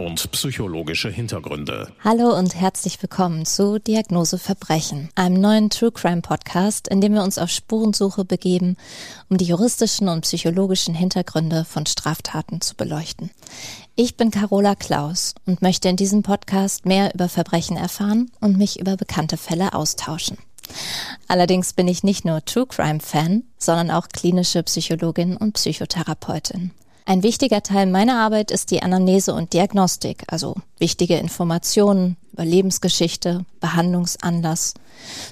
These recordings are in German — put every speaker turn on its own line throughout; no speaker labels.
Und psychologische Hintergründe.
Hallo und herzlich willkommen zu Diagnose Verbrechen, einem neuen True Crime Podcast, in dem wir uns auf Spurensuche begeben, um die juristischen und psychologischen Hintergründe von Straftaten zu beleuchten. Ich bin Carola Klaus und möchte in diesem Podcast mehr über Verbrechen erfahren und mich über bekannte Fälle austauschen. Allerdings bin ich nicht nur True Crime Fan, sondern auch klinische Psychologin und Psychotherapeutin. Ein wichtiger Teil meiner Arbeit ist die Anamnese und Diagnostik, also wichtige Informationen über Lebensgeschichte, Behandlungsanlass,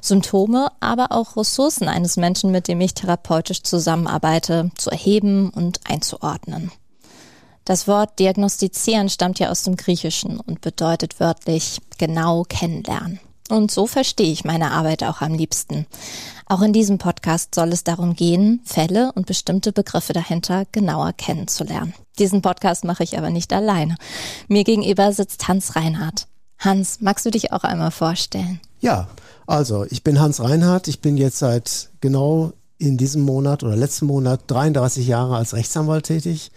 Symptome, aber auch Ressourcen eines Menschen, mit dem ich therapeutisch zusammenarbeite, zu erheben und einzuordnen. Das Wort diagnostizieren stammt ja aus dem Griechischen und bedeutet wörtlich genau kennenlernen. Und so verstehe ich meine Arbeit auch am liebsten. Auch in diesem Podcast soll es darum gehen, Fälle und bestimmte Begriffe dahinter genauer kennenzulernen. Diesen Podcast mache ich aber nicht alleine. Mir gegenüber sitzt Hans Reinhardt. Hans, magst du dich auch einmal vorstellen?
Ja, also ich bin Hans Reinhardt. Ich bin jetzt seit genau in diesem Monat oder letzten Monat 33 Jahre als Rechtsanwalt tätig.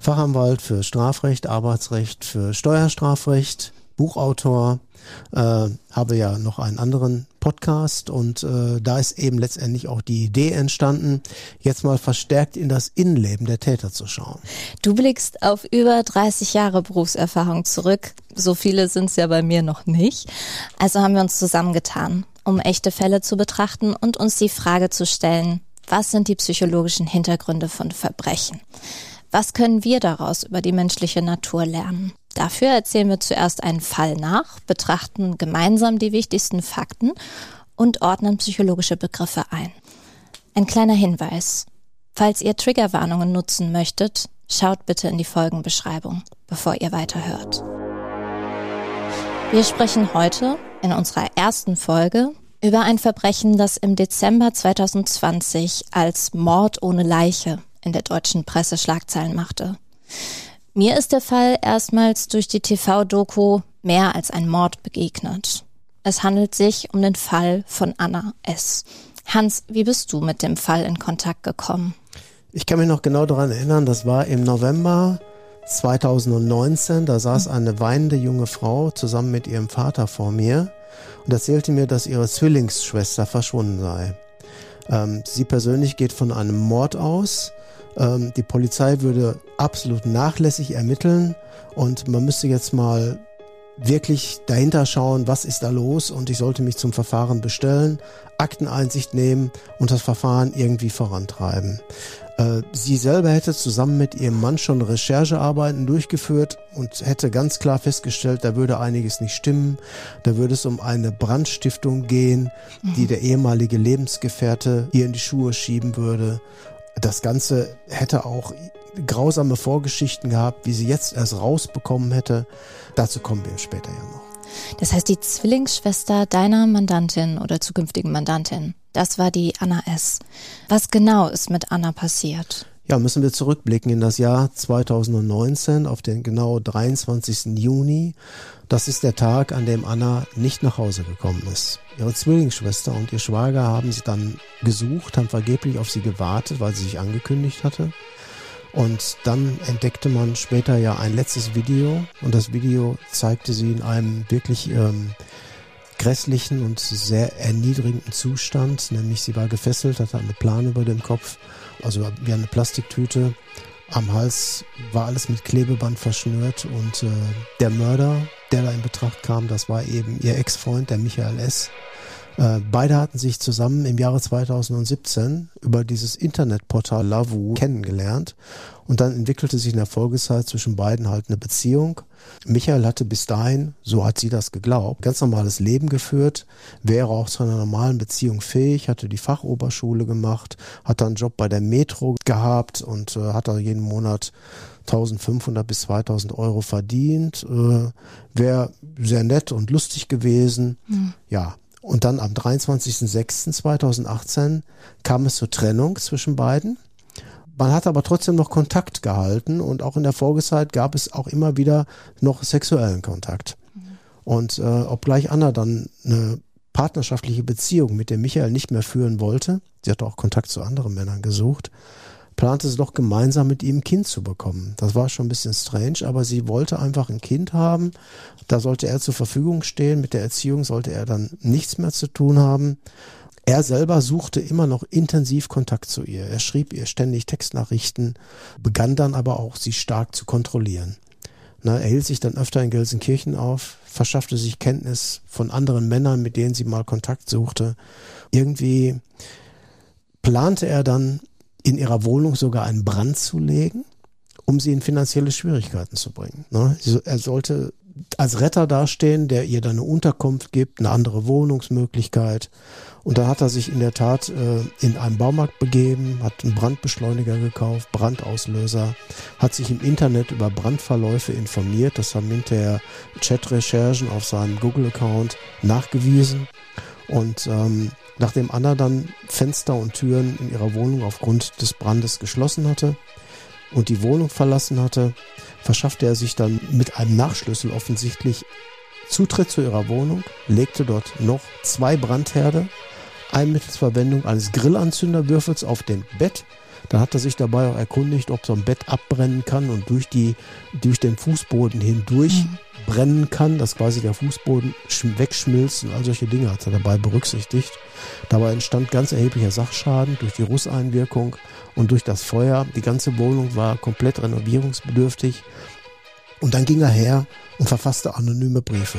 Fachanwalt für Strafrecht, Arbeitsrecht, für Steuerstrafrecht, Buchautor, äh, habe ja noch einen anderen Podcast und äh, da ist eben letztendlich auch die Idee entstanden, jetzt mal verstärkt in das Innenleben der Täter zu schauen.
Du blickst auf über 30 Jahre Berufserfahrung zurück. So viele sind es ja bei mir noch nicht. Also haben wir uns zusammengetan, um echte Fälle zu betrachten und uns die Frage zu stellen, was sind die psychologischen Hintergründe von Verbrechen? Was können wir daraus über die menschliche Natur lernen? Dafür erzählen wir zuerst einen Fall nach, betrachten gemeinsam die wichtigsten Fakten und ordnen psychologische Begriffe ein. Ein kleiner Hinweis. Falls ihr Triggerwarnungen nutzen möchtet, schaut bitte in die Folgenbeschreibung, bevor ihr weiterhört. Wir sprechen heute in unserer ersten Folge über ein Verbrechen, das im Dezember 2020 als Mord ohne Leiche in der deutschen Presse Schlagzeilen machte. Mir ist der Fall erstmals durch die TV-Doku mehr als ein Mord begegnet. Es handelt sich um den Fall von Anna S. Hans, wie bist du mit dem Fall in Kontakt gekommen?
Ich kann mich noch genau daran erinnern, das war im November 2019. Da saß eine weinende junge Frau zusammen mit ihrem Vater vor mir und erzählte mir, dass ihre Zwillingsschwester verschwunden sei. Ähm, sie persönlich geht von einem Mord aus ähm, die Polizei würde absolut nachlässig ermitteln und man müsste jetzt mal wirklich dahinter schauen, was ist da los und ich sollte mich zum Verfahren bestellen, Akteneinsicht nehmen und das Verfahren irgendwie vorantreiben. Äh, sie selber hätte zusammen mit ihrem Mann schon Recherchearbeiten durchgeführt und hätte ganz klar festgestellt, da würde einiges nicht stimmen. Da würde es um eine Brandstiftung gehen, die mhm. der ehemalige Lebensgefährte ihr in die Schuhe schieben würde. Das Ganze hätte auch grausame Vorgeschichten gehabt, wie sie jetzt erst rausbekommen hätte. Dazu kommen wir später ja noch.
Das heißt, die Zwillingsschwester deiner Mandantin oder zukünftigen Mandantin, das war die Anna S. Was genau ist mit Anna passiert?
Ja, müssen wir zurückblicken in das Jahr 2019 auf den genau 23. Juni. Das ist der Tag, an dem Anna nicht nach Hause gekommen ist. Ihre Zwillingsschwester und ihr Schwager haben sie dann gesucht, haben vergeblich auf sie gewartet, weil sie sich angekündigt hatte. Und dann entdeckte man später ja ein letztes Video und das Video zeigte sie in einem wirklich ähm, grässlichen und sehr erniedrigenden Zustand, nämlich sie war gefesselt, hatte eine Plane über dem Kopf also wie eine Plastiktüte. Am Hals war alles mit Klebeband verschnürt und äh, der Mörder, der da in Betracht kam, das war eben ihr Ex-Freund, der Michael S. Äh, beide hatten sich zusammen im Jahre 2017 über dieses Internetportal Lavu kennengelernt und dann entwickelte sich in der Folgezeit zwischen beiden halt eine Beziehung. Michael hatte bis dahin, so hat sie das geglaubt, ganz normales Leben geführt, wäre auch zu einer normalen Beziehung fähig, hatte die Fachoberschule gemacht, hat dann einen Job bei der Metro gehabt und äh, hat da jeden Monat 1500 bis 2000 Euro verdient, äh, wäre sehr nett und lustig gewesen. Mhm. Ja, und dann am 23.06.2018 kam es zur Trennung zwischen beiden. Man hat aber trotzdem noch Kontakt gehalten und auch in der Folgezeit gab es auch immer wieder noch sexuellen Kontakt. Mhm. Und äh, obgleich Anna dann eine partnerschaftliche Beziehung mit dem Michael nicht mehr führen wollte, sie hatte auch Kontakt zu anderen Männern gesucht, plante sie doch gemeinsam mit ihm ein Kind zu bekommen. Das war schon ein bisschen strange, aber sie wollte einfach ein Kind haben. Da sollte er zur Verfügung stehen. Mit der Erziehung sollte er dann nichts mehr zu tun haben. Er selber suchte immer noch intensiv Kontakt zu ihr. Er schrieb ihr ständig Textnachrichten, begann dann aber auch, sie stark zu kontrollieren. Na, er hielt sich dann öfter in Gelsenkirchen auf, verschaffte sich Kenntnis von anderen Männern, mit denen sie mal Kontakt suchte. Irgendwie plante er dann in ihrer Wohnung sogar einen Brand zu legen, um sie in finanzielle Schwierigkeiten zu bringen. Ne? Er sollte als Retter dastehen, der ihr dann eine Unterkunft gibt, eine andere Wohnungsmöglichkeit. Und dann hat er sich in der Tat äh, in einen Baumarkt begeben, hat einen Brandbeschleuniger gekauft, Brandauslöser, hat sich im Internet über Brandverläufe informiert. Das haben hinterher Chat-Recherchen auf seinem Google-Account nachgewiesen. Und ähm, nachdem Anna dann Fenster und Türen in ihrer Wohnung aufgrund des Brandes geschlossen hatte und die Wohnung verlassen hatte, verschaffte er sich dann mit einem Nachschlüssel offensichtlich Zutritt zu ihrer Wohnung, legte dort noch zwei Brandherde, ein mittels Verwendung eines Grillanzünderwürfels auf dem Bett. Da hat er sich dabei auch erkundigt, ob so ein Bett abbrennen kann und durch die, durch den Fußboden hindurch mhm. brennen kann, dass quasi der Fußboden wegschmilzt und all solche Dinge hat er dabei berücksichtigt. Dabei entstand ganz erheblicher Sachschaden durch die Russeinwirkung und durch das Feuer. Die ganze Wohnung war komplett renovierungsbedürftig. Und dann ging er her und verfasste anonyme Briefe.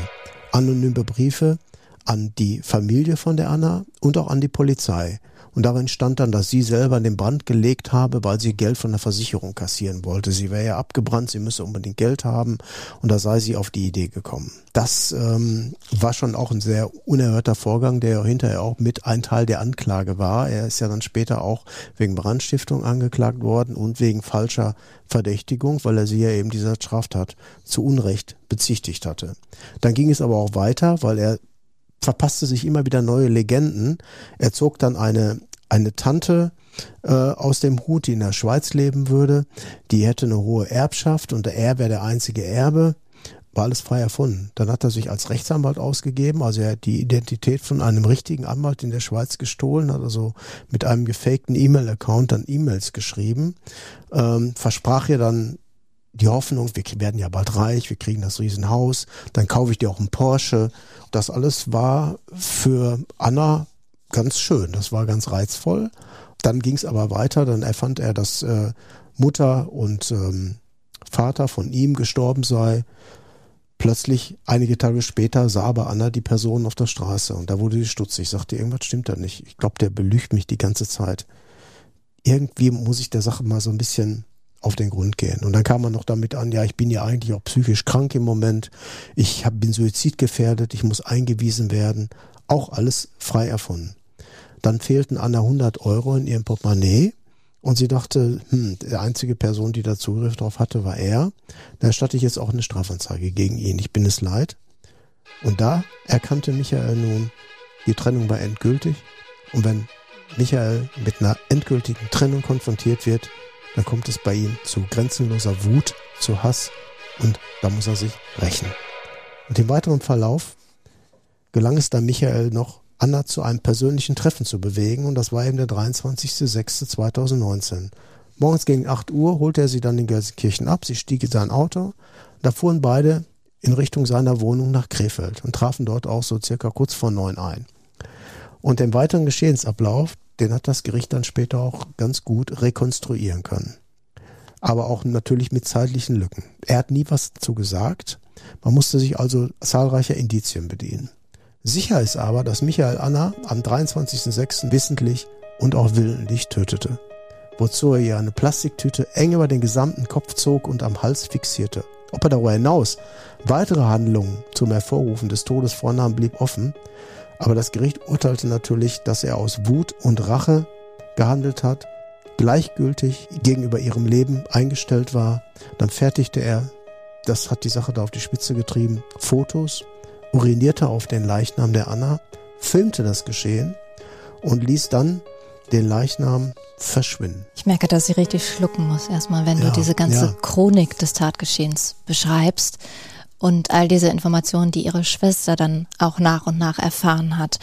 Anonyme Briefe an die Familie von der Anna und auch an die Polizei. Und darin stand dann, dass sie selber in den Brand gelegt habe, weil sie Geld von der Versicherung kassieren wollte. Sie wäre ja abgebrannt, sie müsse unbedingt Geld haben und da sei sie auf die Idee gekommen. Das ähm, war schon auch ein sehr unerhörter Vorgang, der hinterher auch mit ein Teil der Anklage war. Er ist ja dann später auch wegen Brandstiftung angeklagt worden und wegen falscher Verdächtigung, weil er sie ja eben dieser Straftat zu Unrecht bezichtigt hatte. Dann ging es aber auch weiter, weil er verpasste sich immer wieder neue Legenden. Er zog dann eine, eine Tante äh, aus dem Hut, die in der Schweiz leben würde. Die hätte eine hohe Erbschaft und er wäre der einzige Erbe. War alles frei erfunden. Dann hat er sich als Rechtsanwalt ausgegeben, also er hat die Identität von einem richtigen Anwalt in der Schweiz gestohlen, hat also mit einem gefakten E-Mail-Account dann E-Mails geschrieben, ähm, versprach ihr dann die Hoffnung, wir werden ja bald reich, wir kriegen das Riesenhaus, dann kaufe ich dir auch einen Porsche. Das alles war für Anna ganz schön, das war ganz reizvoll. Dann ging es aber weiter, dann erfand er, dass äh, Mutter und ähm, Vater von ihm gestorben sei. Plötzlich, einige Tage später, sah aber Anna die Person auf der Straße und da wurde sie stutzig, sagte, irgendwas stimmt da nicht. Ich glaube, der belügt mich die ganze Zeit. Irgendwie muss ich der Sache mal so ein bisschen auf den Grund gehen. Und dann kam man noch damit an, ja, ich bin ja eigentlich auch psychisch krank im Moment, ich hab, bin suizidgefährdet, ich muss eingewiesen werden, auch alles frei erfunden. Dann fehlten Anna 100 Euro in ihrem Portemonnaie und sie dachte, hm, die einzige Person, die da Zugriff drauf hatte, war er. Da erstatte ich jetzt auch eine Strafanzeige gegen ihn. Ich bin es leid. Und da erkannte Michael nun, die Trennung war endgültig. Und wenn Michael mit einer endgültigen Trennung konfrontiert wird, dann kommt es bei ihm zu grenzenloser Wut, zu Hass und da muss er sich rächen. Und im weiteren Verlauf gelang es dann Michael noch, Anna zu einem persönlichen Treffen zu bewegen und das war eben der 23.06.2019. Morgens gegen 8 Uhr holte er sie dann in Gelsenkirchen ab, sie stieg in sein Auto, da fuhren beide in Richtung seiner Wohnung nach Krefeld und trafen dort auch so circa kurz vor neun ein. Und im weiteren Geschehensablauf, den hat das Gericht dann später auch ganz gut rekonstruieren können. Aber auch natürlich mit zeitlichen Lücken. Er hat nie was dazu gesagt. Man musste sich also zahlreicher Indizien bedienen. Sicher ist aber, dass Michael Anna am 23.06. wissentlich und auch willentlich tötete, wozu er ihr eine Plastiktüte eng über den gesamten Kopf zog und am Hals fixierte. Ob er darüber hinaus weitere Handlungen zum Hervorrufen des Todes vornahm, blieb offen, aber das Gericht urteilte natürlich, dass er aus Wut und Rache gehandelt hat, gleichgültig gegenüber ihrem Leben eingestellt war. Dann fertigte er, das hat die Sache da auf die Spitze getrieben, Fotos, urinierte auf den Leichnam der Anna, filmte das Geschehen und ließ dann den Leichnam verschwinden.
Ich merke, dass sie richtig schlucken muss, erstmal, wenn ja, du diese ganze ja. Chronik des Tatgeschehens beschreibst und all diese Informationen, die ihre Schwester dann auch nach und nach erfahren hat.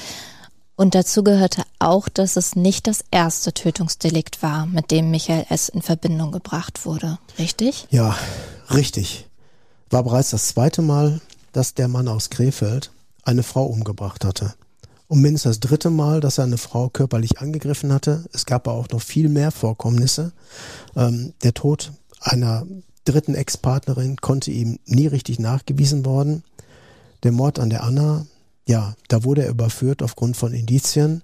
Und dazu gehörte auch, dass es nicht das erste Tötungsdelikt war, mit dem Michael S. in Verbindung gebracht wurde. Richtig?
Ja, richtig. War bereits das zweite Mal, dass der Mann aus Krefeld eine Frau umgebracht hatte. Und mindestens das dritte Mal, dass er eine Frau körperlich angegriffen hatte. Es gab aber auch noch viel mehr Vorkommnisse. Ähm, der Tod einer dritten Ex-Partnerin konnte ihm nie richtig nachgewiesen worden. Der Mord an der Anna, ja, da wurde er überführt aufgrund von Indizien.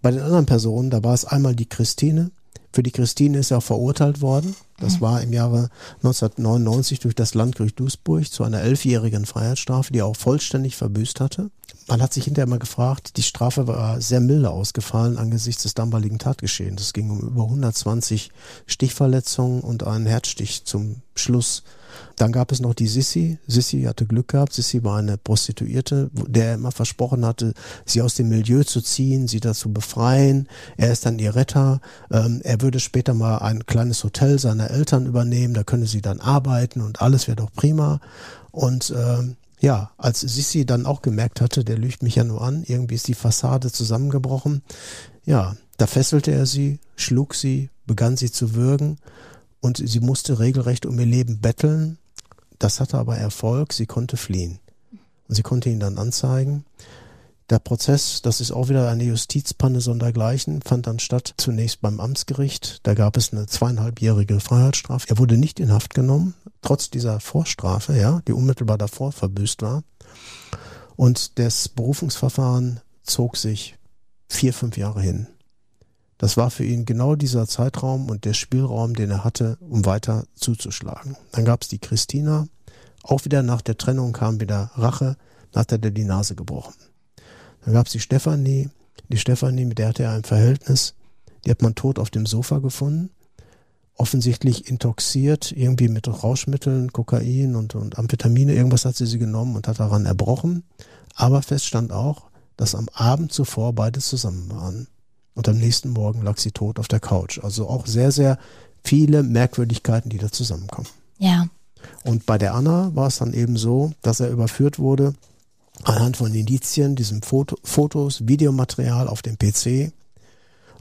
Bei den anderen Personen, da war es einmal die Christine. Für die Christine ist er auch verurteilt worden. Das mhm. war im Jahre 1999 durch das Landgericht Duisburg zu einer elfjährigen Freiheitsstrafe, die er auch vollständig verbüßt hatte. Man hat sich hinterher mal gefragt, die Strafe war sehr milde ausgefallen angesichts des damaligen Tatgeschehens. Es ging um über 120 Stichverletzungen und einen Herzstich zum Schluss. Dann gab es noch die Sissi. Sissi hatte Glück gehabt. Sissi war eine Prostituierte, der er immer versprochen hatte, sie aus dem Milieu zu ziehen, sie dazu befreien. Er ist dann ihr Retter. Ähm, er würde später mal ein kleines Hotel seiner Eltern übernehmen. Da könne sie dann arbeiten und alles wäre doch prima. Und ähm, ja, als Sissi dann auch gemerkt hatte, der lügt mich ja nur an, irgendwie ist die Fassade zusammengebrochen. Ja, da fesselte er sie, schlug sie, begann sie zu würgen und sie musste regelrecht um ihr Leben betteln. Das hatte aber Erfolg, sie konnte fliehen. Und sie konnte ihn dann anzeigen. Der Prozess, das ist auch wieder eine Justizpanne sondergleichen, fand dann statt zunächst beim Amtsgericht. Da gab es eine zweieinhalbjährige Freiheitsstrafe. Er wurde nicht in Haft genommen, trotz dieser Vorstrafe, ja, die unmittelbar davor verbüßt war. Und das Berufungsverfahren zog sich vier, fünf Jahre hin. Das war für ihn genau dieser Zeitraum und der Spielraum, den er hatte, um weiter zuzuschlagen. Dann gab es die Christina. Auch wieder nach der Trennung kam wieder Rache. Dann hat er dir die Nase gebrochen. Dann gab es die Stefanie. Die Stefanie, mit der hatte er ein Verhältnis. Die hat man tot auf dem Sofa gefunden. Offensichtlich intoxiert, irgendwie mit Rauschmitteln, Kokain und, und Amphetamine. Irgendwas hat sie sie genommen und hat daran erbrochen. Aber fest stand auch, dass am Abend zuvor beide zusammen waren und am nächsten Morgen lag sie tot auf der Couch. Also auch sehr, sehr viele Merkwürdigkeiten, die da zusammenkommen.
Ja.
Und bei der Anna war es dann eben so, dass er überführt wurde anhand von Indizien, diesem Foto, Fotos, Videomaterial auf dem PC.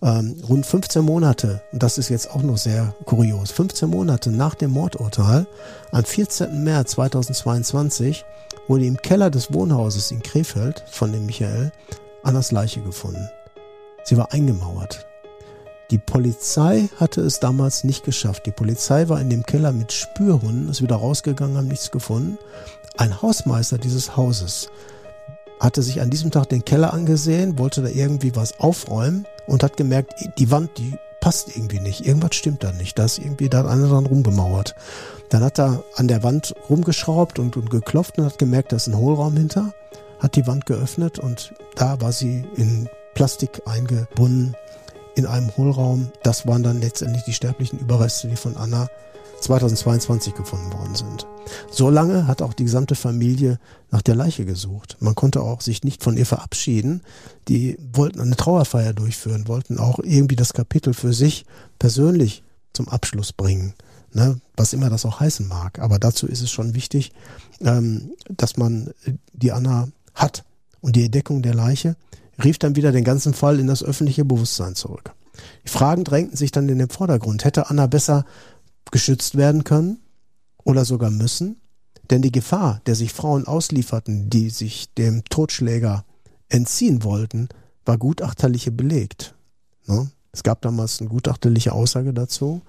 Ähm, rund 15 Monate, und das ist jetzt auch noch sehr kurios, 15 Monate nach dem Mordurteil, am 14. März 2022, wurde im Keller des Wohnhauses in Krefeld von dem Michael Annas Leiche gefunden. Sie war eingemauert. Die Polizei hatte es damals nicht geschafft. Die Polizei war in dem Keller mit Spürhunden, ist wieder rausgegangen, haben nichts gefunden. Ein Hausmeister dieses Hauses hatte sich an diesem Tag den Keller angesehen, wollte da irgendwie was aufräumen und hat gemerkt, die Wand, die passt irgendwie nicht. Irgendwas stimmt da nicht. Da ist irgendwie da einer dran rumgemauert. Dann hat er an der Wand rumgeschraubt und, und geklopft und hat gemerkt, da ist ein Hohlraum hinter. Hat die Wand geöffnet und da war sie in Plastik eingebunden in einem Hohlraum. Das waren dann letztendlich die sterblichen Überreste, die von Anna 2022 gefunden worden sind. So lange hat auch die gesamte Familie nach der Leiche gesucht. Man konnte auch sich nicht von ihr verabschieden. Die wollten eine Trauerfeier durchführen, wollten auch irgendwie das Kapitel für sich persönlich zum Abschluss bringen. Ne, was immer das auch heißen mag. Aber dazu ist es schon wichtig, ähm, dass man die Anna hat und die Entdeckung der Leiche rief dann wieder den ganzen Fall in das öffentliche Bewusstsein zurück. Die Fragen drängten sich dann in den Vordergrund. Hätte Anna besser geschützt werden können oder sogar müssen? Denn die Gefahr, der sich Frauen auslieferten, die sich dem Totschläger entziehen wollten, war gutachterliche belegt. Ne? Es gab damals eine gutachterliche Aussage dazu,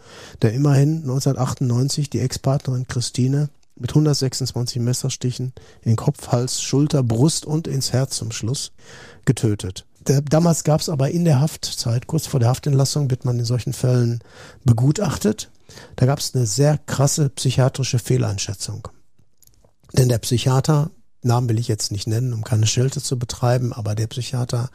der immerhin 1998 die Ex-Partnerin Christine mit 126 Messerstichen in Kopf, Hals, Schulter, Brust und ins Herz zum Schluss getötet. Damals gab es aber in der Haftzeit, kurz vor der Haftentlassung, wird man in solchen Fällen begutachtet. Da gab es eine sehr krasse psychiatrische Fehleinschätzung. Denn der Psychiater, Namen will ich jetzt nicht nennen, um keine Schelte zu betreiben, aber der Psychiater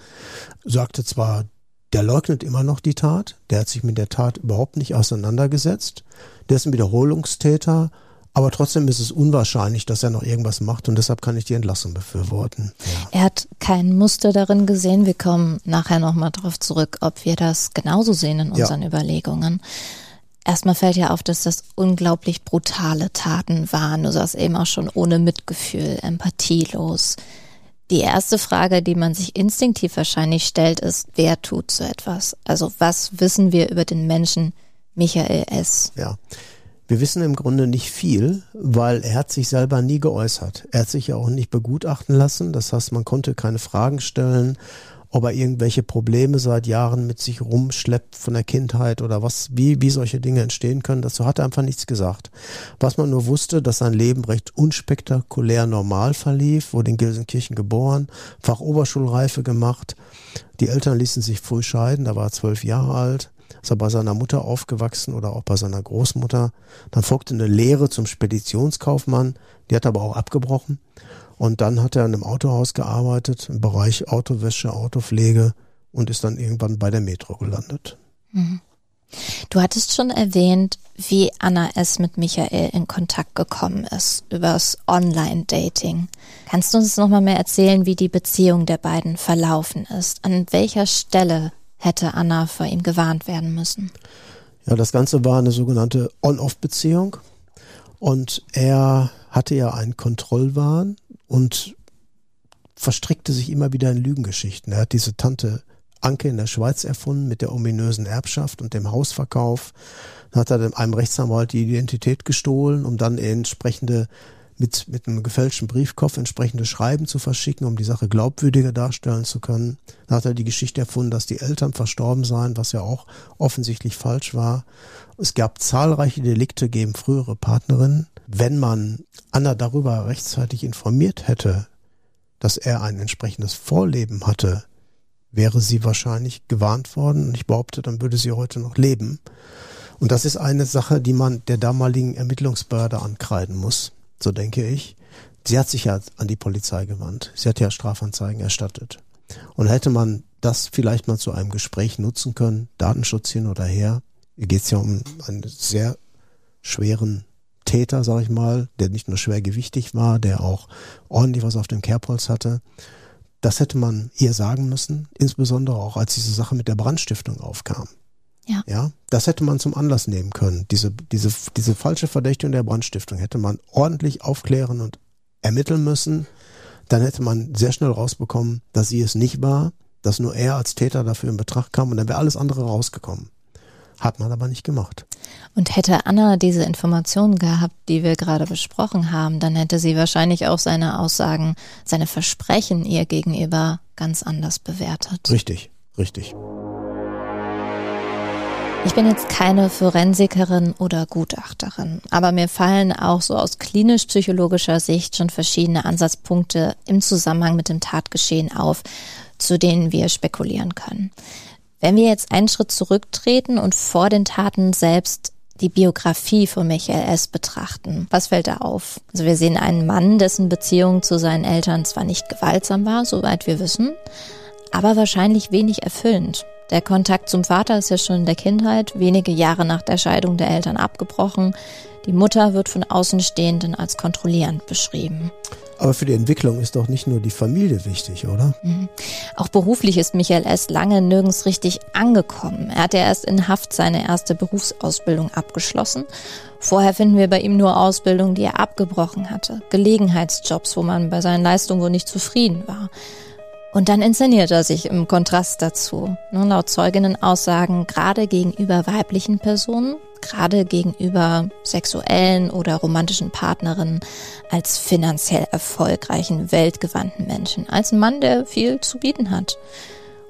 sagte zwar, der leugnet immer noch die Tat, der hat sich mit der Tat überhaupt nicht auseinandergesetzt, der ist ein Wiederholungstäter, aber trotzdem ist es unwahrscheinlich, dass er noch irgendwas macht und deshalb kann ich die Entlassung befürworten.
Ja. Er hat kein Muster darin gesehen. Wir kommen nachher nochmal darauf zurück, ob wir das genauso sehen in unseren ja. Überlegungen. Erstmal fällt ja auf, dass das unglaublich brutale Taten waren. Du sagst eben auch schon ohne Mitgefühl, empathielos. Die erste Frage, die man sich instinktiv wahrscheinlich stellt, ist, wer tut so etwas? Also was wissen wir über den Menschen Michael S.?
Ja. Wir wissen im Grunde nicht viel, weil er hat sich selber nie geäußert. Er hat sich ja auch nicht begutachten lassen. Das heißt, man konnte keine Fragen stellen ob er irgendwelche Probleme seit Jahren mit sich rumschleppt von der Kindheit oder was, wie, wie solche Dinge entstehen können. Dazu hat er einfach nichts gesagt. Was man nur wusste, dass sein Leben recht unspektakulär normal verlief, wurde in Gelsenkirchen geboren, Fachoberschulreife gemacht. Die Eltern ließen sich früh scheiden, da war er zwölf Jahre alt ist er bei seiner Mutter aufgewachsen oder auch bei seiner Großmutter. Dann folgte eine Lehre zum Speditionskaufmann, die hat er aber auch abgebrochen. Und dann hat er in einem Autohaus gearbeitet, im Bereich Autowäsche, Autopflege und ist dann irgendwann bei der Metro gelandet. Mhm.
Du hattest schon erwähnt, wie Anna S. mit Michael in Kontakt gekommen ist, übers Online-Dating. Kannst du uns nochmal mehr erzählen, wie die Beziehung der beiden verlaufen ist? An welcher Stelle hätte Anna vor ihm gewarnt werden müssen?
Ja, das Ganze war eine sogenannte On-Off-Beziehung. Und er hatte ja einen Kontrollwahn und verstrickte sich immer wieder in Lügengeschichten. Er hat diese Tante Anke in der Schweiz erfunden mit der ominösen Erbschaft und dem Hausverkauf. Dann hat er einem Rechtsanwalt die Identität gestohlen, um dann entsprechende mit, mit einem gefälschten Briefkopf entsprechende Schreiben zu verschicken, um die Sache glaubwürdiger darstellen zu können. Dann hat er die Geschichte erfunden, dass die Eltern verstorben seien, was ja auch offensichtlich falsch war. Es gab zahlreiche Delikte gegen frühere Partnerinnen wenn man Anna darüber rechtzeitig informiert hätte, dass er ein entsprechendes Vorleben hatte, wäre sie wahrscheinlich gewarnt worden und ich behaupte, dann würde sie heute noch leben. Und das ist eine Sache, die man der damaligen Ermittlungsbehörde ankreiden muss, so denke ich. Sie hat sich ja an die Polizei gewandt. Sie hat ja Strafanzeigen erstattet. Und hätte man das vielleicht mal zu einem Gespräch nutzen können, Datenschutz hin oder her, hier geht es ja um einen sehr schweren Täter, sag ich mal, der nicht nur schwergewichtig war, der auch ordentlich was auf dem Kerbholz hatte. Das hätte man ihr sagen müssen, insbesondere auch als diese Sache mit der Brandstiftung aufkam. Ja. ja, das hätte man zum Anlass nehmen können. Diese, diese, diese falsche Verdächtigung der Brandstiftung hätte man ordentlich aufklären und ermitteln müssen. Dann hätte man sehr schnell rausbekommen, dass sie es nicht war, dass nur er als Täter dafür in Betracht kam und dann wäre alles andere rausgekommen. Hat man aber nicht gemacht.
Und hätte Anna diese Informationen gehabt, die wir gerade besprochen haben, dann hätte sie wahrscheinlich auch seine Aussagen, seine Versprechen ihr gegenüber ganz anders bewertet.
Richtig, richtig.
Ich bin jetzt keine Forensikerin oder Gutachterin, aber mir fallen auch so aus klinisch-psychologischer Sicht schon verschiedene Ansatzpunkte im Zusammenhang mit dem Tatgeschehen auf, zu denen wir spekulieren können. Wenn wir jetzt einen Schritt zurücktreten und vor den Taten selbst die Biografie von Michael S. betrachten, was fällt da auf? Also wir sehen einen Mann, dessen Beziehung zu seinen Eltern zwar nicht gewaltsam war, soweit wir wissen, aber wahrscheinlich wenig erfüllend. Der Kontakt zum Vater ist ja schon in der Kindheit, wenige Jahre nach der Scheidung der Eltern abgebrochen. Die Mutter wird von Außenstehenden als kontrollierend beschrieben.
Aber für die Entwicklung ist doch nicht nur die Familie wichtig, oder? Mhm.
Auch beruflich ist Michael S. lange nirgends richtig angekommen. Er hat ja erst in Haft seine erste Berufsausbildung abgeschlossen. Vorher finden wir bei ihm nur Ausbildungen, die er abgebrochen hatte. Gelegenheitsjobs, wo man bei seinen Leistungen wohl nicht zufrieden war. Und dann inszeniert er sich im Kontrast dazu. Nun, laut Zeuginnen-Aussagen gerade gegenüber weiblichen Personen, gerade gegenüber sexuellen oder romantischen Partnerinnen, als finanziell erfolgreichen, weltgewandten Menschen, als ein Mann, der viel zu bieten hat.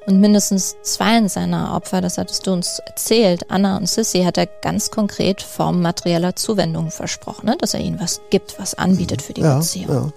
Und mindestens zwei seiner Opfer, das hattest du uns erzählt, Anna und Sissy, hat er ganz konkret Form materieller Zuwendung versprochen, ne? dass er ihnen was gibt, was anbietet für die ja, Beziehung. Ja.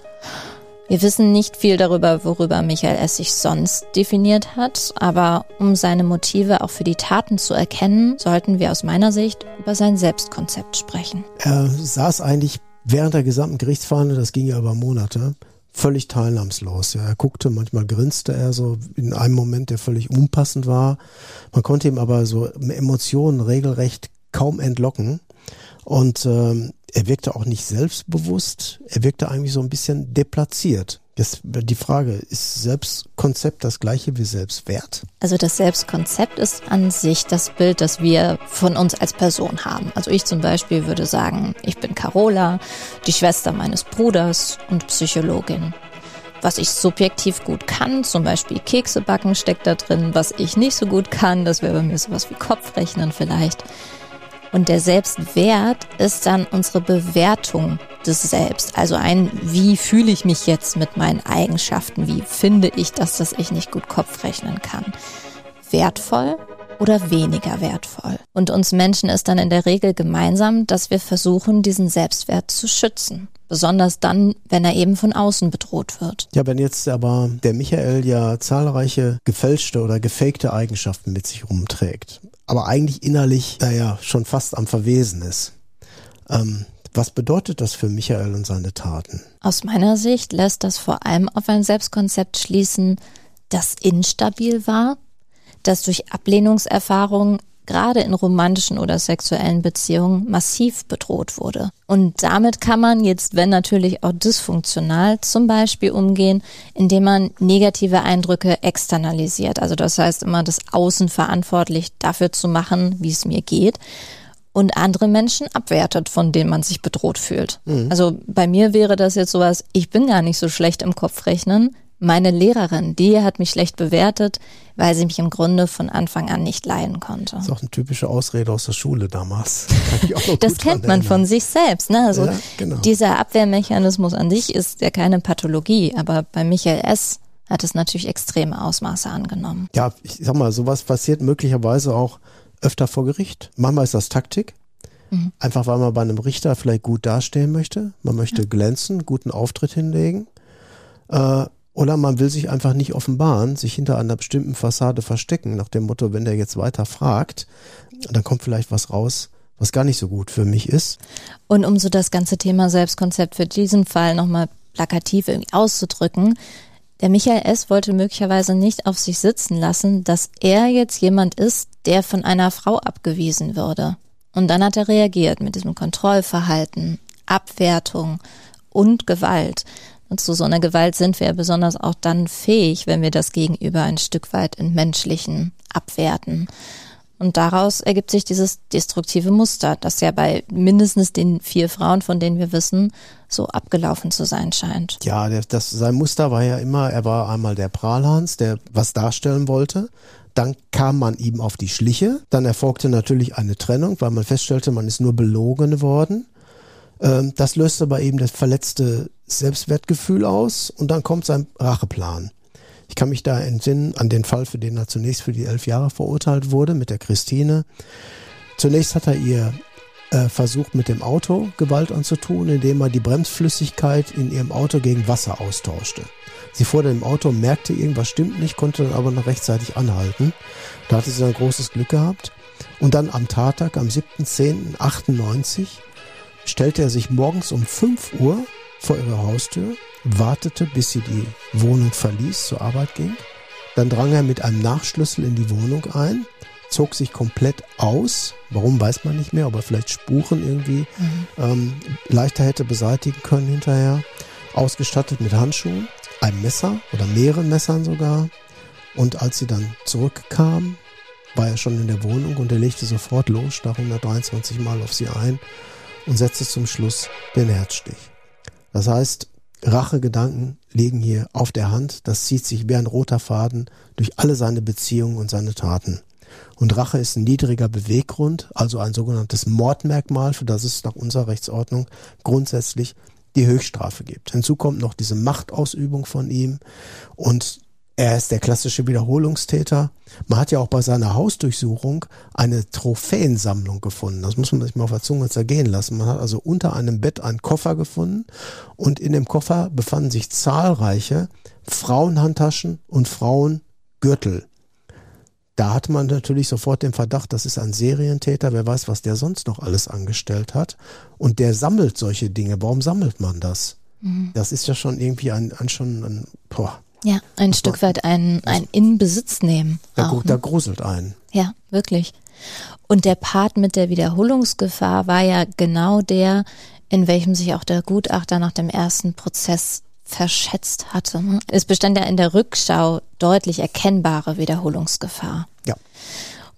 Wir wissen nicht viel darüber, worüber Michael S. sich sonst definiert hat, aber um seine Motive auch für die Taten zu erkennen, sollten wir aus meiner Sicht über sein Selbstkonzept sprechen.
Er saß eigentlich während der gesamten Gerichtsverhandlung, das ging ja über Monate, völlig teilnahmslos. Ja, er guckte, manchmal grinste er so in einem Moment, der völlig unpassend war. Man konnte ihm aber so Emotionen regelrecht kaum entlocken. Und ähm, er wirkte auch nicht selbstbewusst, er wirkte eigentlich so ein bisschen deplatziert. Jetzt die Frage, ist Selbstkonzept das gleiche wie Selbstwert?
Also das Selbstkonzept ist an sich das Bild, das wir von uns als Person haben. Also ich zum Beispiel würde sagen, ich bin Carola, die Schwester meines Bruders und Psychologin. was ich subjektiv gut kann, zum Beispiel Kekse backen steckt da drin, was ich nicht so gut kann, das wäre bei mir sowas wie Kopfrechnen vielleicht. Und der Selbstwert ist dann unsere Bewertung des Selbst. Also ein, wie fühle ich mich jetzt mit meinen Eigenschaften? Wie finde ich das, dass ich nicht gut Kopf rechnen kann? Wertvoll oder weniger wertvoll? Und uns Menschen ist dann in der Regel gemeinsam, dass wir versuchen, diesen Selbstwert zu schützen. Besonders dann, wenn er eben von außen bedroht wird.
Ja, wenn jetzt aber der Michael ja zahlreiche gefälschte oder gefakte Eigenschaften mit sich rumträgt, aber eigentlich innerlich, naja, schon fast am Verwesen ist. Ähm, was bedeutet das für Michael und seine Taten?
Aus meiner Sicht lässt das vor allem auf ein Selbstkonzept schließen, das instabil war, das durch Ablehnungserfahrungen gerade in romantischen oder sexuellen Beziehungen massiv bedroht wurde. Und damit kann man jetzt, wenn natürlich auch dysfunktional, zum Beispiel umgehen, indem man negative Eindrücke externalisiert. Also das heißt immer das Außen verantwortlich dafür zu machen, wie es mir geht und andere Menschen abwertet, von denen man sich bedroht fühlt. Mhm. Also bei mir wäre das jetzt sowas, ich bin gar nicht so schlecht im Kopfrechnen. Meine Lehrerin, die hat mich schlecht bewertet, weil sie mich im Grunde von Anfang an nicht leiden konnte.
Das ist auch eine typische Ausrede aus der Schule damals.
das kennt man von sich selbst. Ne? Also ja, genau. dieser Abwehrmechanismus an sich ist ja keine Pathologie, aber bei Michael S hat es natürlich extreme Ausmaße angenommen.
Ja, ich sag mal, sowas passiert möglicherweise auch öfter vor Gericht. Manchmal ist das Taktik. Mhm. Einfach weil man bei einem Richter vielleicht gut dastehen möchte. Man möchte ja. glänzen, guten Auftritt hinlegen. Äh, oder man will sich einfach nicht offenbaren, sich hinter einer bestimmten Fassade verstecken, nach dem Motto, wenn der jetzt weiter fragt, dann kommt vielleicht was raus, was gar nicht so gut für mich ist.
Und um so das ganze Thema Selbstkonzept für diesen Fall nochmal plakativ irgendwie auszudrücken, der Michael S. wollte möglicherweise nicht auf sich sitzen lassen, dass er jetzt jemand ist, der von einer Frau abgewiesen würde. Und dann hat er reagiert mit diesem Kontrollverhalten, Abwertung und Gewalt. Und zu so einer Gewalt sind wir besonders auch dann fähig, wenn wir das Gegenüber ein Stück weit entmenschlichen, abwerten. Und daraus ergibt sich dieses destruktive Muster, das ja bei mindestens den vier Frauen, von denen wir wissen, so abgelaufen zu sein scheint.
Ja, das, sein Muster war ja immer, er war einmal der Prahlhans, der was darstellen wollte. Dann kam man ihm auf die Schliche. Dann erfolgte natürlich eine Trennung, weil man feststellte, man ist nur belogen worden. Ähm, das löst aber eben das verletzte Selbstwertgefühl aus und dann kommt sein Racheplan. Ich kann mich da entsinnen an den Fall, für den er zunächst für die elf Jahre verurteilt wurde, mit der Christine. Zunächst hat er ihr äh, versucht, mit dem Auto Gewalt anzutun, indem er die Bremsflüssigkeit in ihrem Auto gegen Wasser austauschte. Sie fuhr dann im Auto, merkte, irgendwas stimmt nicht, konnte dann aber noch rechtzeitig anhalten. Da hatte sie dann großes Glück gehabt. Und dann am Tattag, am 7.10.98, stellte er sich morgens um 5 Uhr vor ihrer Haustür, wartete, bis sie die Wohnung verließ, zur Arbeit ging. Dann drang er mit einem Nachschlüssel in die Wohnung ein, zog sich komplett aus. Warum weiß man nicht mehr, aber vielleicht Spuren irgendwie mhm. ähm, leichter hätte beseitigen können hinterher. Ausgestattet mit Handschuhen, einem Messer oder mehreren Messern sogar. Und als sie dann zurückkam, war er schon in der Wohnung und er legte sofort los, stach 123 Mal auf sie ein und setzte zum Schluss den Herzstich. Das heißt, Rachegedanken liegen hier auf der Hand. Das zieht sich wie ein roter Faden durch alle seine Beziehungen und seine Taten. Und Rache ist ein niedriger Beweggrund, also ein sogenanntes Mordmerkmal, für das es nach unserer Rechtsordnung grundsätzlich die Höchststrafe gibt. Hinzu kommt noch diese Machtausübung von ihm und er ist der klassische Wiederholungstäter. Man hat ja auch bei seiner Hausdurchsuchung eine Trophäensammlung gefunden. Das muss man sich mal auf der Zunge zergehen lassen. Man hat also unter einem Bett einen Koffer gefunden und in dem Koffer befanden sich zahlreiche Frauenhandtaschen und Frauengürtel. Da hatte man natürlich sofort den Verdacht, das ist ein Serientäter, wer weiß, was der sonst noch alles angestellt hat. Und der sammelt solche Dinge. Warum sammelt man das? Mhm. Das ist ja schon irgendwie ein, ein schon ein, boah,
ja, ein das Stück weit ein, ein Inbesitz nehmen.
Da, auch, ne? da gruselt einen.
Ja, wirklich. Und der Part mit der Wiederholungsgefahr war ja genau der, in welchem sich auch der Gutachter nach dem ersten Prozess verschätzt hatte. Ne? Es bestand ja in der Rückschau deutlich erkennbare Wiederholungsgefahr.
Ja.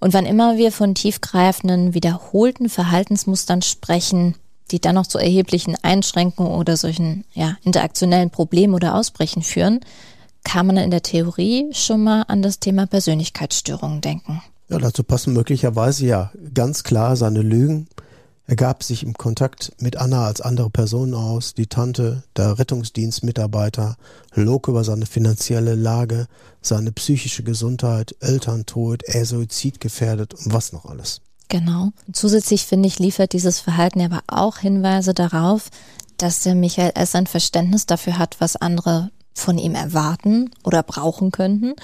Und wann immer wir von tiefgreifenden, wiederholten Verhaltensmustern sprechen, die dann noch zu erheblichen Einschränkungen oder solchen ja, interaktionellen Problemen oder Ausbrechen führen, kann man in der Theorie schon mal an das Thema Persönlichkeitsstörungen denken.
Ja, dazu passen möglicherweise ja ganz klar seine Lügen. Er gab sich im Kontakt mit Anna als andere Person aus, die Tante, der Rettungsdienstmitarbeiter, log über seine finanzielle Lage, seine psychische Gesundheit, Elterntod, er suizidgefährdet und was noch alles.
Genau. Zusätzlich finde ich, liefert dieses Verhalten aber auch Hinweise darauf, dass der Michael S. ein Verständnis dafür hat, was andere von ihm erwarten oder brauchen könnten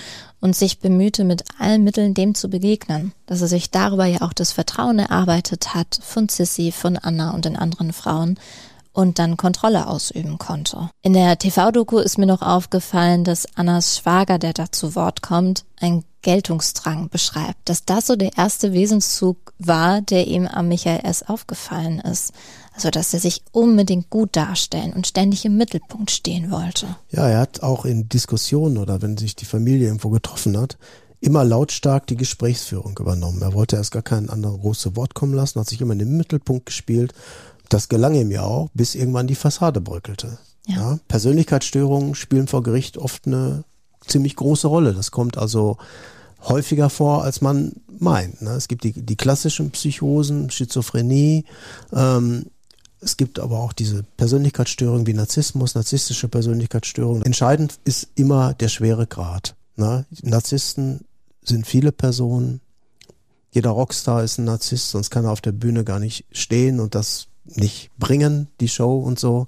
und sich bemühte, mit allen Mitteln dem zu begegnen, dass er sich darüber ja auch das Vertrauen erarbeitet hat von Sissy, von Anna und den anderen Frauen und dann Kontrolle ausüben konnte. In der TV-Doku ist mir noch aufgefallen, dass Annas Schwager, der da zu Wort kommt, ein Geltungsdrang beschreibt, dass das so der erste Wesenszug war, der ihm am Michael S. aufgefallen ist. Also, dass er sich unbedingt gut darstellen und ständig im Mittelpunkt stehen wollte.
Ja, er hat auch in Diskussionen oder wenn sich die Familie irgendwo getroffen hat, immer lautstark die Gesprächsführung übernommen. Er wollte erst gar keinen anderen große Wort kommen lassen, hat sich immer in den Mittelpunkt gespielt. Das gelang ihm ja auch, bis irgendwann die Fassade bröckelte. Ja. ja. Persönlichkeitsstörungen spielen vor Gericht oft eine ziemlich große Rolle. Das kommt also häufiger vor, als man meint. Ne? Es gibt die, die klassischen Psychosen, Schizophrenie. Ähm, es gibt aber auch diese Persönlichkeitsstörungen wie Narzissmus, narzisstische Persönlichkeitsstörungen. Entscheidend ist immer der schwere Grad. Ne? Narzissten sind viele Personen. Jeder Rockstar ist ein Narzisst, sonst kann er auf der Bühne gar nicht stehen und das nicht bringen, die Show und so.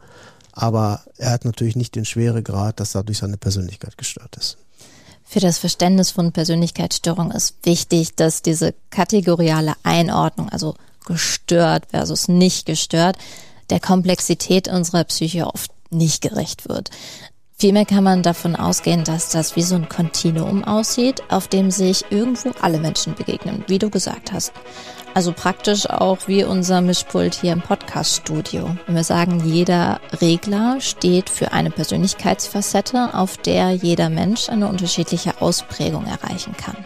Aber er hat natürlich nicht den schwere Grad, dass dadurch seine Persönlichkeit gestört ist.
Für das Verständnis von Persönlichkeitsstörung ist wichtig, dass diese kategoriale Einordnung, also gestört versus nicht gestört, der Komplexität unserer Psyche oft nicht gerecht wird. Vielmehr kann man davon ausgehen, dass das wie so ein Kontinuum aussieht, auf dem sich irgendwo alle Menschen begegnen, wie du gesagt hast. Also praktisch auch wie unser Mischpult hier im Podcast-Studio. Wenn wir sagen, jeder Regler steht für eine Persönlichkeitsfacette, auf der jeder Mensch eine unterschiedliche Ausprägung erreichen kann.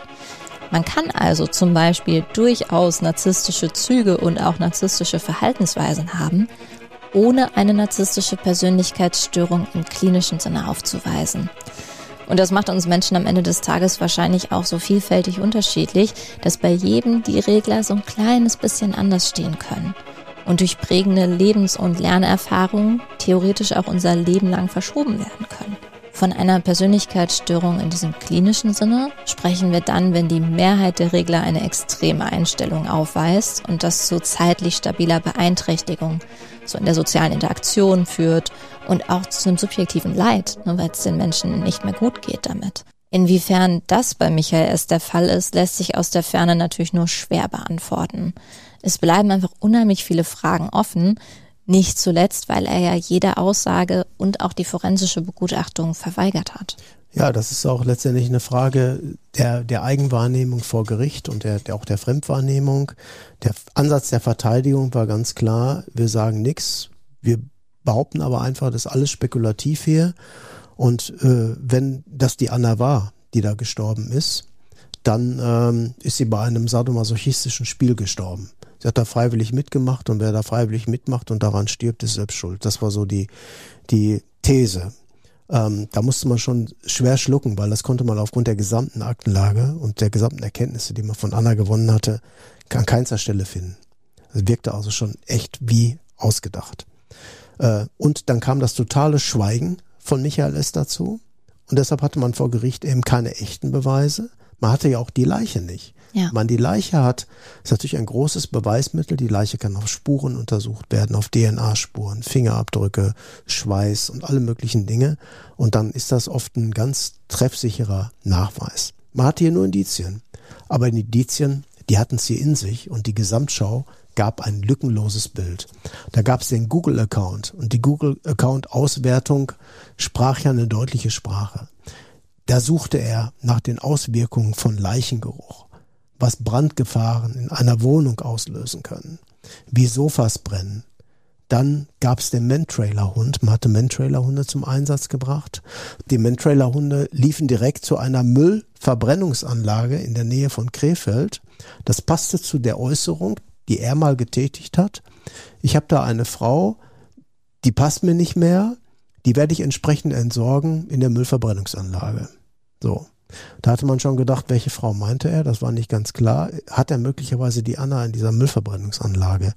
Man kann also zum Beispiel durchaus narzisstische Züge und auch narzisstische Verhaltensweisen haben, ohne eine narzisstische Persönlichkeitsstörung im klinischen Sinne aufzuweisen. Und das macht uns Menschen am Ende des Tages wahrscheinlich auch so vielfältig unterschiedlich, dass bei jedem die Regler so ein kleines bisschen anders stehen können und durch prägende Lebens- und Lernerfahrungen theoretisch auch unser Leben lang verschoben werden können. Von einer Persönlichkeitsstörung in diesem klinischen Sinne sprechen wir dann, wenn die Mehrheit der Regler eine extreme Einstellung aufweist und das zu zeitlich stabiler Beeinträchtigung, so in der sozialen Interaktion führt und auch zu einem subjektiven Leid, ne, weil es den Menschen nicht mehr gut geht damit. Inwiefern das bei Michael S. der Fall ist, lässt sich aus der Ferne natürlich nur schwer beantworten. Es bleiben einfach unheimlich viele Fragen offen, nicht zuletzt, weil er ja jede Aussage und auch die forensische Begutachtung verweigert hat.
Ja, das ist auch letztendlich eine Frage der, der Eigenwahrnehmung vor Gericht und der, der, auch der Fremdwahrnehmung. Der Ansatz der Verteidigung war ganz klar, wir sagen nichts, wir behaupten aber einfach, das ist alles spekulativ hier. Und äh, wenn das die Anna war, die da gestorben ist, dann ähm, ist sie bei einem sadomasochistischen Spiel gestorben. Sie hat da freiwillig mitgemacht und wer da freiwillig mitmacht und daran stirbt, ist selbst schuld. Das war so die, die These. Ähm, da musste man schon schwer schlucken, weil das konnte man aufgrund der gesamten Aktenlage und der gesamten Erkenntnisse, die man von Anna gewonnen hatte, an keinster Stelle finden. Es wirkte also schon echt wie ausgedacht. Äh, und dann kam das totale Schweigen von Michael S. dazu. Und deshalb hatte man vor Gericht eben keine echten Beweise. Man hatte ja auch die Leiche nicht. Ja. Man die Leiche hat, ist natürlich ein großes Beweismittel. Die Leiche kann auf Spuren untersucht werden, auf DNA-Spuren, Fingerabdrücke, Schweiß und alle möglichen Dinge. Und dann ist das oft ein ganz treffsicherer Nachweis. Man hat hier nur Indizien. Aber die Indizien, die hatten es hier in sich und die Gesamtschau gab ein lückenloses Bild. Da gab es den Google-Account und die Google-Account-Auswertung sprach ja eine deutliche Sprache. Da suchte er nach den Auswirkungen von Leichengeruch was Brandgefahren in einer Wohnung auslösen können, wie Sofas brennen. Dann gab es den Mentrailer-Hund. Man hatte Mentrailer-Hunde zum Einsatz gebracht. Die Mentrailer-Hunde liefen direkt zu einer Müllverbrennungsanlage in der Nähe von Krefeld. Das passte zu der Äußerung die er mal getätigt hat. Ich habe da eine Frau, die passt mir nicht mehr, die werde ich entsprechend entsorgen in der Müllverbrennungsanlage. So. Da hatte man schon gedacht, welche Frau meinte er, das war nicht ganz klar. Hat er möglicherweise die Anna in dieser Müllverbrennungsanlage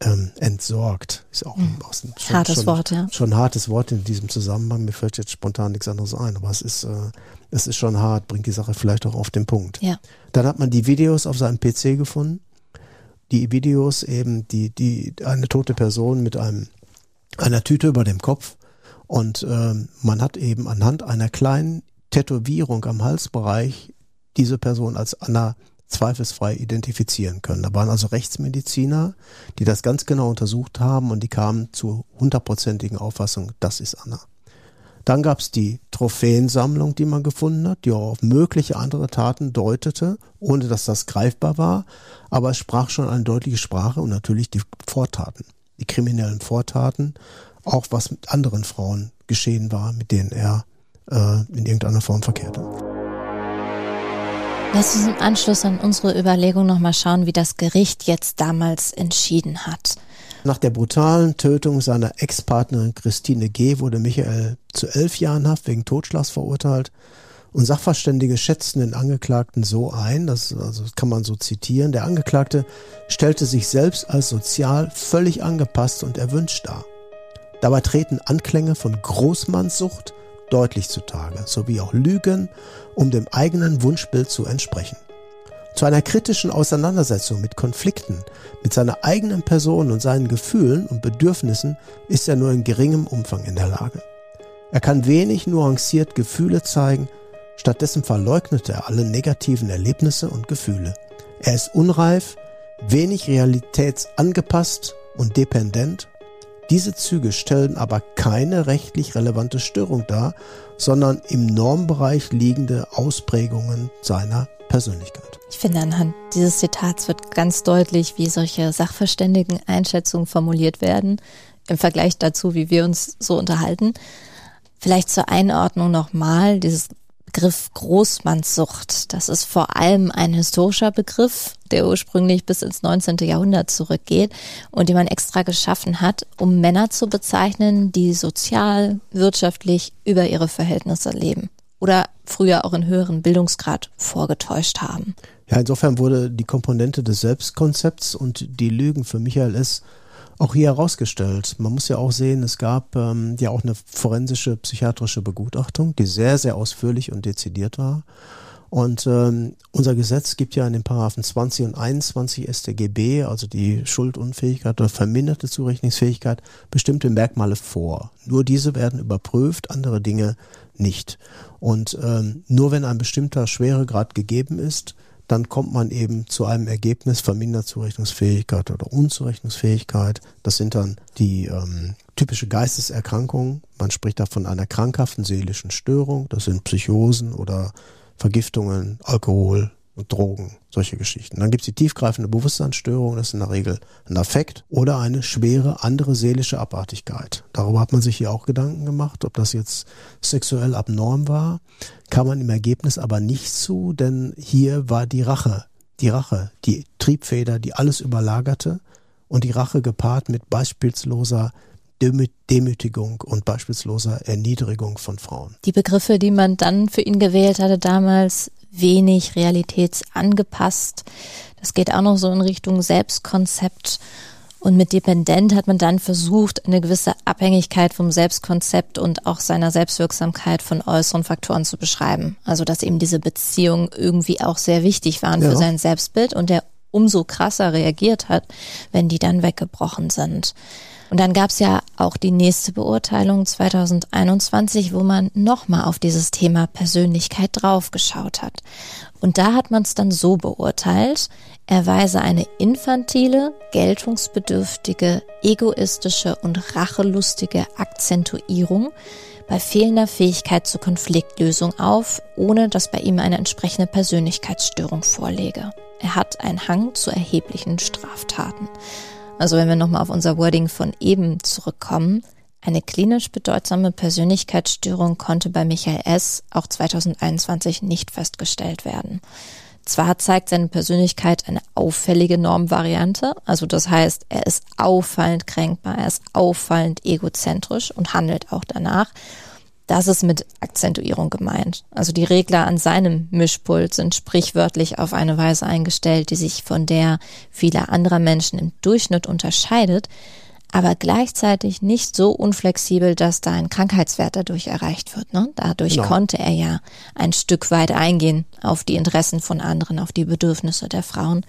ähm, entsorgt? Ist auch
mhm.
aus
dem, schon, hartes
schon,
Wort, ja.
Schon ein hartes Wort in diesem Zusammenhang. Mir fällt jetzt spontan nichts anderes ein, aber es ist, äh, es ist schon hart, bringt die Sache vielleicht auch auf den Punkt.
Ja.
Dann hat man die Videos auf seinem PC gefunden. Die Videos eben, die, die, eine tote Person mit einem, einer Tüte über dem Kopf. Und ähm, man hat eben anhand einer kleinen Tätowierung am Halsbereich diese Person als Anna zweifelsfrei identifizieren können. Da waren also Rechtsmediziner, die das ganz genau untersucht haben und die kamen zur hundertprozentigen Auffassung, das ist Anna. Dann gab es die Trophäensammlung, die man gefunden hat, die auch auf mögliche andere Taten deutete, ohne dass das greifbar war, aber es sprach schon eine deutliche Sprache und natürlich die Vortaten, die kriminellen Vortaten, auch was mit anderen Frauen geschehen war, mit denen er äh, in irgendeiner Form verkehrte.
Lass uns im Anschluss an unsere Überlegung nochmal schauen, wie das Gericht jetzt damals entschieden hat.
Nach der brutalen Tötung seiner Ex-Partnerin Christine G. wurde Michael zu elf Jahren Haft wegen Totschlags verurteilt. Und Sachverständige schätzten den Angeklagten so ein, das, also das kann man so zitieren, der Angeklagte stellte sich selbst als sozial völlig angepasst und erwünscht dar. Dabei treten Anklänge von Großmannssucht, deutlich zutage, sowie auch Lügen, um dem eigenen Wunschbild zu entsprechen. Zu einer kritischen Auseinandersetzung mit Konflikten, mit seiner eigenen Person und seinen Gefühlen und Bedürfnissen ist er nur in geringem Umfang in der Lage. Er kann wenig nuanciert Gefühle zeigen, stattdessen verleugnet er alle negativen Erlebnisse und Gefühle. Er ist unreif, wenig realitätsangepasst und dependent diese Züge stellen aber keine rechtlich relevante Störung dar, sondern im Normbereich liegende Ausprägungen seiner Persönlichkeit.
Ich finde, anhand dieses Zitats wird ganz deutlich, wie solche Sachverständigen-Einschätzungen formuliert werden, im Vergleich dazu, wie wir uns so unterhalten. Vielleicht zur Einordnung nochmal, dieses Begriff Großmannssucht. Das ist vor allem ein historischer Begriff, der ursprünglich bis ins 19. Jahrhundert zurückgeht und den man extra geschaffen hat, um Männer zu bezeichnen, die sozial, wirtschaftlich über ihre Verhältnisse leben oder früher auch in höheren Bildungsgrad vorgetäuscht haben.
Ja, insofern wurde die Komponente des Selbstkonzepts und die Lügen für Michael S auch hier herausgestellt. Man muss ja auch sehen, es gab ähm, ja auch eine forensische psychiatrische Begutachtung, die sehr, sehr ausführlich und dezidiert war. Und ähm, unser Gesetz gibt ja in den Paragraphen 20 und 21 StGB, also die Schuldunfähigkeit oder verminderte Zurechnungsfähigkeit, bestimmte Merkmale vor. Nur diese werden überprüft, andere Dinge nicht. Und ähm, nur wenn ein bestimmter Schweregrad gegeben ist, dann kommt man eben zu einem Ergebnis vermindert Zurechnungsfähigkeit oder Unzurechnungsfähigkeit. Das sind dann die ähm, typische Geisteserkrankungen. Man spricht da von einer krankhaften seelischen Störung. Das sind Psychosen oder Vergiftungen, Alkohol, und Drogen, solche Geschichten. Dann gibt es die tiefgreifende Bewusstseinsstörung, das ist in der Regel ein Affekt oder eine schwere andere seelische Abartigkeit. Darüber hat man sich hier auch Gedanken gemacht, ob das jetzt sexuell abnorm war, kam man im Ergebnis aber nicht zu, denn hier war die Rache, die Rache, die Triebfeder, die alles überlagerte und die Rache gepaart mit beispielsloser Demütigung und beispielsloser Erniedrigung von Frauen.
Die Begriffe, die man dann für ihn gewählt hatte damals, wenig realitätsangepasst. Das geht auch noch so in Richtung Selbstkonzept. Und mit Dependent hat man dann versucht, eine gewisse Abhängigkeit vom Selbstkonzept und auch seiner Selbstwirksamkeit von äußeren Faktoren zu beschreiben. Also dass eben diese Beziehungen irgendwie auch sehr wichtig waren ja. für sein Selbstbild und der umso krasser reagiert hat, wenn die dann weggebrochen sind. Und dann gab es ja auch die nächste Beurteilung 2021, wo man nochmal auf dieses Thema Persönlichkeit draufgeschaut hat. Und da hat man es dann so beurteilt, er weise eine infantile, geltungsbedürftige, egoistische und rachelustige Akzentuierung bei fehlender Fähigkeit zur Konfliktlösung auf, ohne dass bei ihm eine entsprechende Persönlichkeitsstörung vorlege. Er hat einen Hang zu erheblichen Straftaten. Also wenn wir nochmal auf unser Wording von eben zurückkommen, eine klinisch bedeutsame Persönlichkeitsstörung konnte bei Michael S. auch 2021 nicht festgestellt werden. Zwar zeigt seine Persönlichkeit eine auffällige Normvariante, also das heißt, er ist auffallend kränkbar, er ist auffallend egozentrisch und handelt auch danach. Das ist mit Akzentuierung gemeint. Also die Regler an seinem Mischpult sind sprichwörtlich auf eine Weise eingestellt, die sich von der vieler anderer Menschen im Durchschnitt unterscheidet, aber gleichzeitig nicht so unflexibel, dass da ein Krankheitswert dadurch erreicht wird. Ne? Dadurch genau. konnte er ja ein Stück weit eingehen auf die Interessen von anderen, auf die Bedürfnisse der Frauen.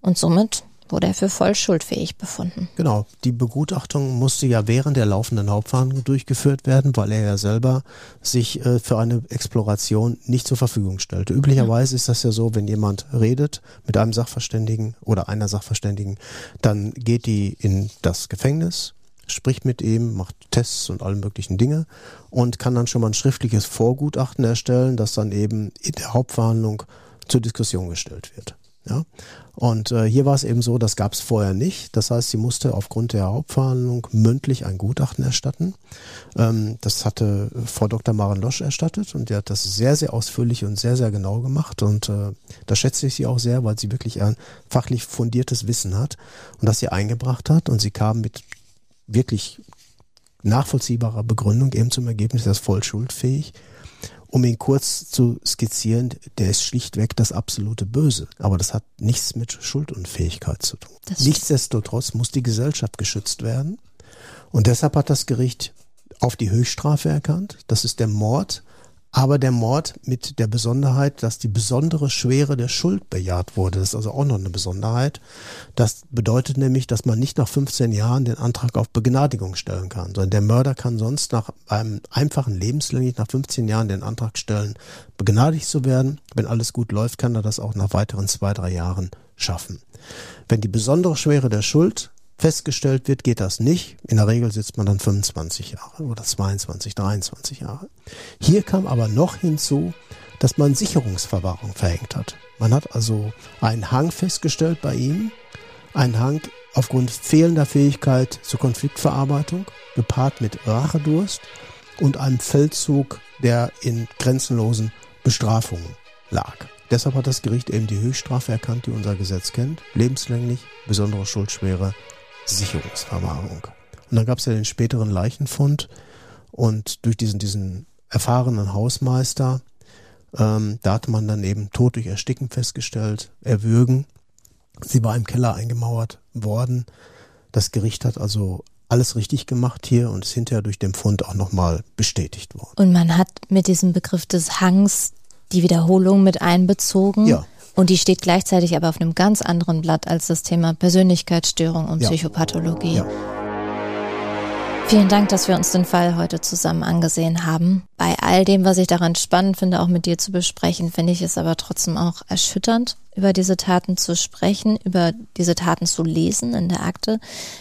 Und somit wurde er für voll schuldfähig befunden.
Genau, die Begutachtung musste ja während der laufenden Hauptverhandlung durchgeführt werden, weil er ja selber sich äh, für eine Exploration nicht zur Verfügung stellte. Üblicherweise ja. ist das ja so, wenn jemand redet mit einem Sachverständigen oder einer Sachverständigen, dann geht die in das Gefängnis, spricht mit ihm, macht Tests und alle möglichen Dinge und kann dann schon mal ein schriftliches Vorgutachten erstellen, das dann eben in der Hauptverhandlung zur Diskussion gestellt wird. Ja? Und äh, hier war es eben so, das gab es vorher nicht. Das heißt, sie musste aufgrund der Hauptverhandlung mündlich ein Gutachten erstatten. Ähm, das hatte Frau Dr. Maren Losch erstattet und die hat das sehr, sehr ausführlich und sehr, sehr genau gemacht. Und äh, da schätze ich sie auch sehr, weil sie wirklich ein fachlich fundiertes Wissen hat und das sie eingebracht hat. Und sie kam mit wirklich nachvollziehbarer Begründung eben zum Ergebnis, er ist voll schuldfähig um ihn kurz zu skizzieren, der ist schlichtweg das absolute Böse. Aber das hat nichts mit Schuldunfähigkeit zu tun. Nichtsdestotrotz muss die Gesellschaft geschützt werden. Und deshalb hat das Gericht auf die Höchststrafe erkannt. Das ist der Mord aber der Mord mit der Besonderheit, dass die besondere Schwere der Schuld bejaht wurde. Das ist also auch noch eine Besonderheit. Das bedeutet nämlich, dass man nicht nach 15 Jahren den Antrag auf Begnadigung stellen kann, sondern der Mörder kann sonst nach einem einfachen lebenslänglich nach 15 Jahren den Antrag stellen, begnadigt zu werden. Wenn alles gut läuft, kann er das auch nach weiteren zwei, drei Jahren schaffen. Wenn die besondere Schwere der Schuld festgestellt wird, geht das nicht. In der Regel sitzt man dann 25 Jahre oder 22, 23 Jahre. Hier kam aber noch hinzu, dass man Sicherungsverwahrung verhängt hat. Man hat also einen Hang festgestellt bei ihm, einen Hang aufgrund fehlender Fähigkeit zur Konfliktverarbeitung, gepaart mit Rachedurst und einem Feldzug, der in grenzenlosen Bestrafungen lag. Deshalb hat das Gericht eben die Höchststrafe erkannt, die unser Gesetz kennt. Lebenslänglich, besondere Schuldschwere, Sicherungsverwahrung. Und dann gab es ja den späteren Leichenfund und durch diesen, diesen erfahrenen Hausmeister, ähm, da hatte man dann eben Tod durch Ersticken festgestellt, Erwürgen. Sie war im Keller eingemauert worden. Das Gericht hat also alles richtig gemacht hier und ist hinterher durch den Fund auch nochmal bestätigt worden.
Und man hat mit diesem Begriff des Hangs die Wiederholung mit einbezogen.
Ja.
Und die steht gleichzeitig aber auf einem ganz anderen Blatt als das Thema Persönlichkeitsstörung und ja. Psychopathologie. Ja. Vielen Dank, dass wir uns den Fall heute zusammen angesehen haben. Bei all dem, was ich daran spannend finde, auch mit dir zu besprechen, finde ich es aber trotzdem auch erschütternd, über diese Taten zu sprechen, über diese Taten zu lesen in der Akte.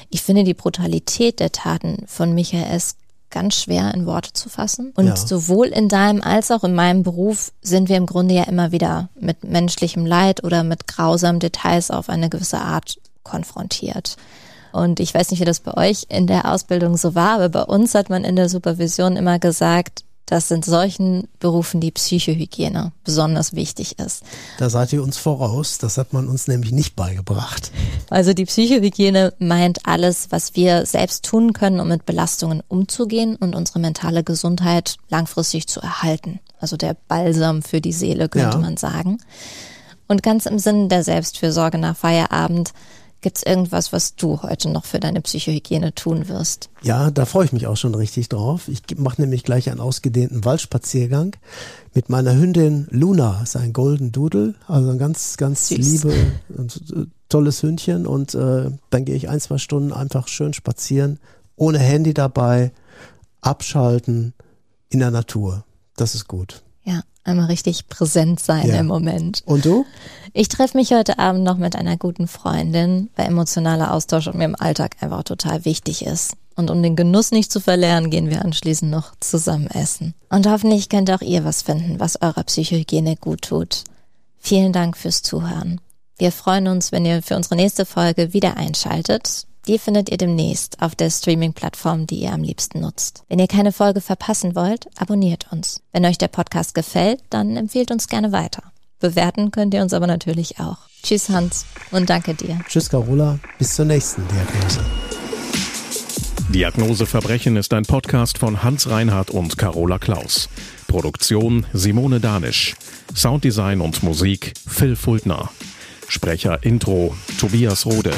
Ich finde die Brutalität der Taten von Michael S ganz schwer in Worte zu fassen. Und ja. sowohl in deinem als auch in meinem Beruf sind wir im Grunde ja immer wieder mit menschlichem Leid oder mit grausamen Details auf eine gewisse Art konfrontiert. Und ich weiß nicht, wie das bei euch in der Ausbildung so war, aber bei uns hat man in der Supervision immer gesagt, dass in solchen Berufen die Psychohygiene besonders wichtig ist.
Da seid ihr uns voraus. Das hat man uns nämlich nicht beigebracht.
Also die Psychohygiene meint alles, was wir selbst tun können, um mit Belastungen umzugehen und unsere mentale Gesundheit langfristig zu erhalten. Also der Balsam für die Seele, könnte ja. man sagen. Und ganz im Sinne der Selbstfürsorge nach Feierabend Gibt es irgendwas, was du heute noch für deine Psychohygiene tun wirst?
Ja, da freue ich mich auch schon richtig drauf. Ich mache nämlich gleich einen ausgedehnten Waldspaziergang mit meiner Hündin Luna. Das ist ein Golden Doodle, also ein ganz, ganz Süß. liebe und äh, tolles Hündchen. Und äh, dann gehe ich ein, zwei Stunden einfach schön spazieren, ohne Handy dabei, abschalten in der Natur. Das ist gut.
Ja, einmal richtig präsent sein ja. im Moment.
Und du?
Ich treffe mich heute Abend noch mit einer guten Freundin, weil emotionaler Austausch mir im Alltag einfach total wichtig ist. Und um den Genuss nicht zu verlernen, gehen wir anschließend noch zusammen essen. Und hoffentlich könnt auch ihr was finden, was eurer Psychohygiene gut tut. Vielen Dank fürs Zuhören. Wir freuen uns, wenn ihr für unsere nächste Folge wieder einschaltet. Die findet ihr demnächst auf der Streaming-Plattform, die ihr am liebsten nutzt. Wenn ihr keine Folge verpassen wollt, abonniert uns. Wenn euch der Podcast gefällt, dann empfehlt uns gerne weiter. Bewerten könnt ihr uns aber natürlich auch. Tschüss Hans und danke dir.
Tschüss Carola, bis zur nächsten Diagnose.
Diagnose Verbrechen ist ein Podcast von Hans Reinhardt und Carola Klaus. Produktion Simone Danisch. Sounddesign und Musik Phil Fultner. Sprecher Intro Tobias Rode.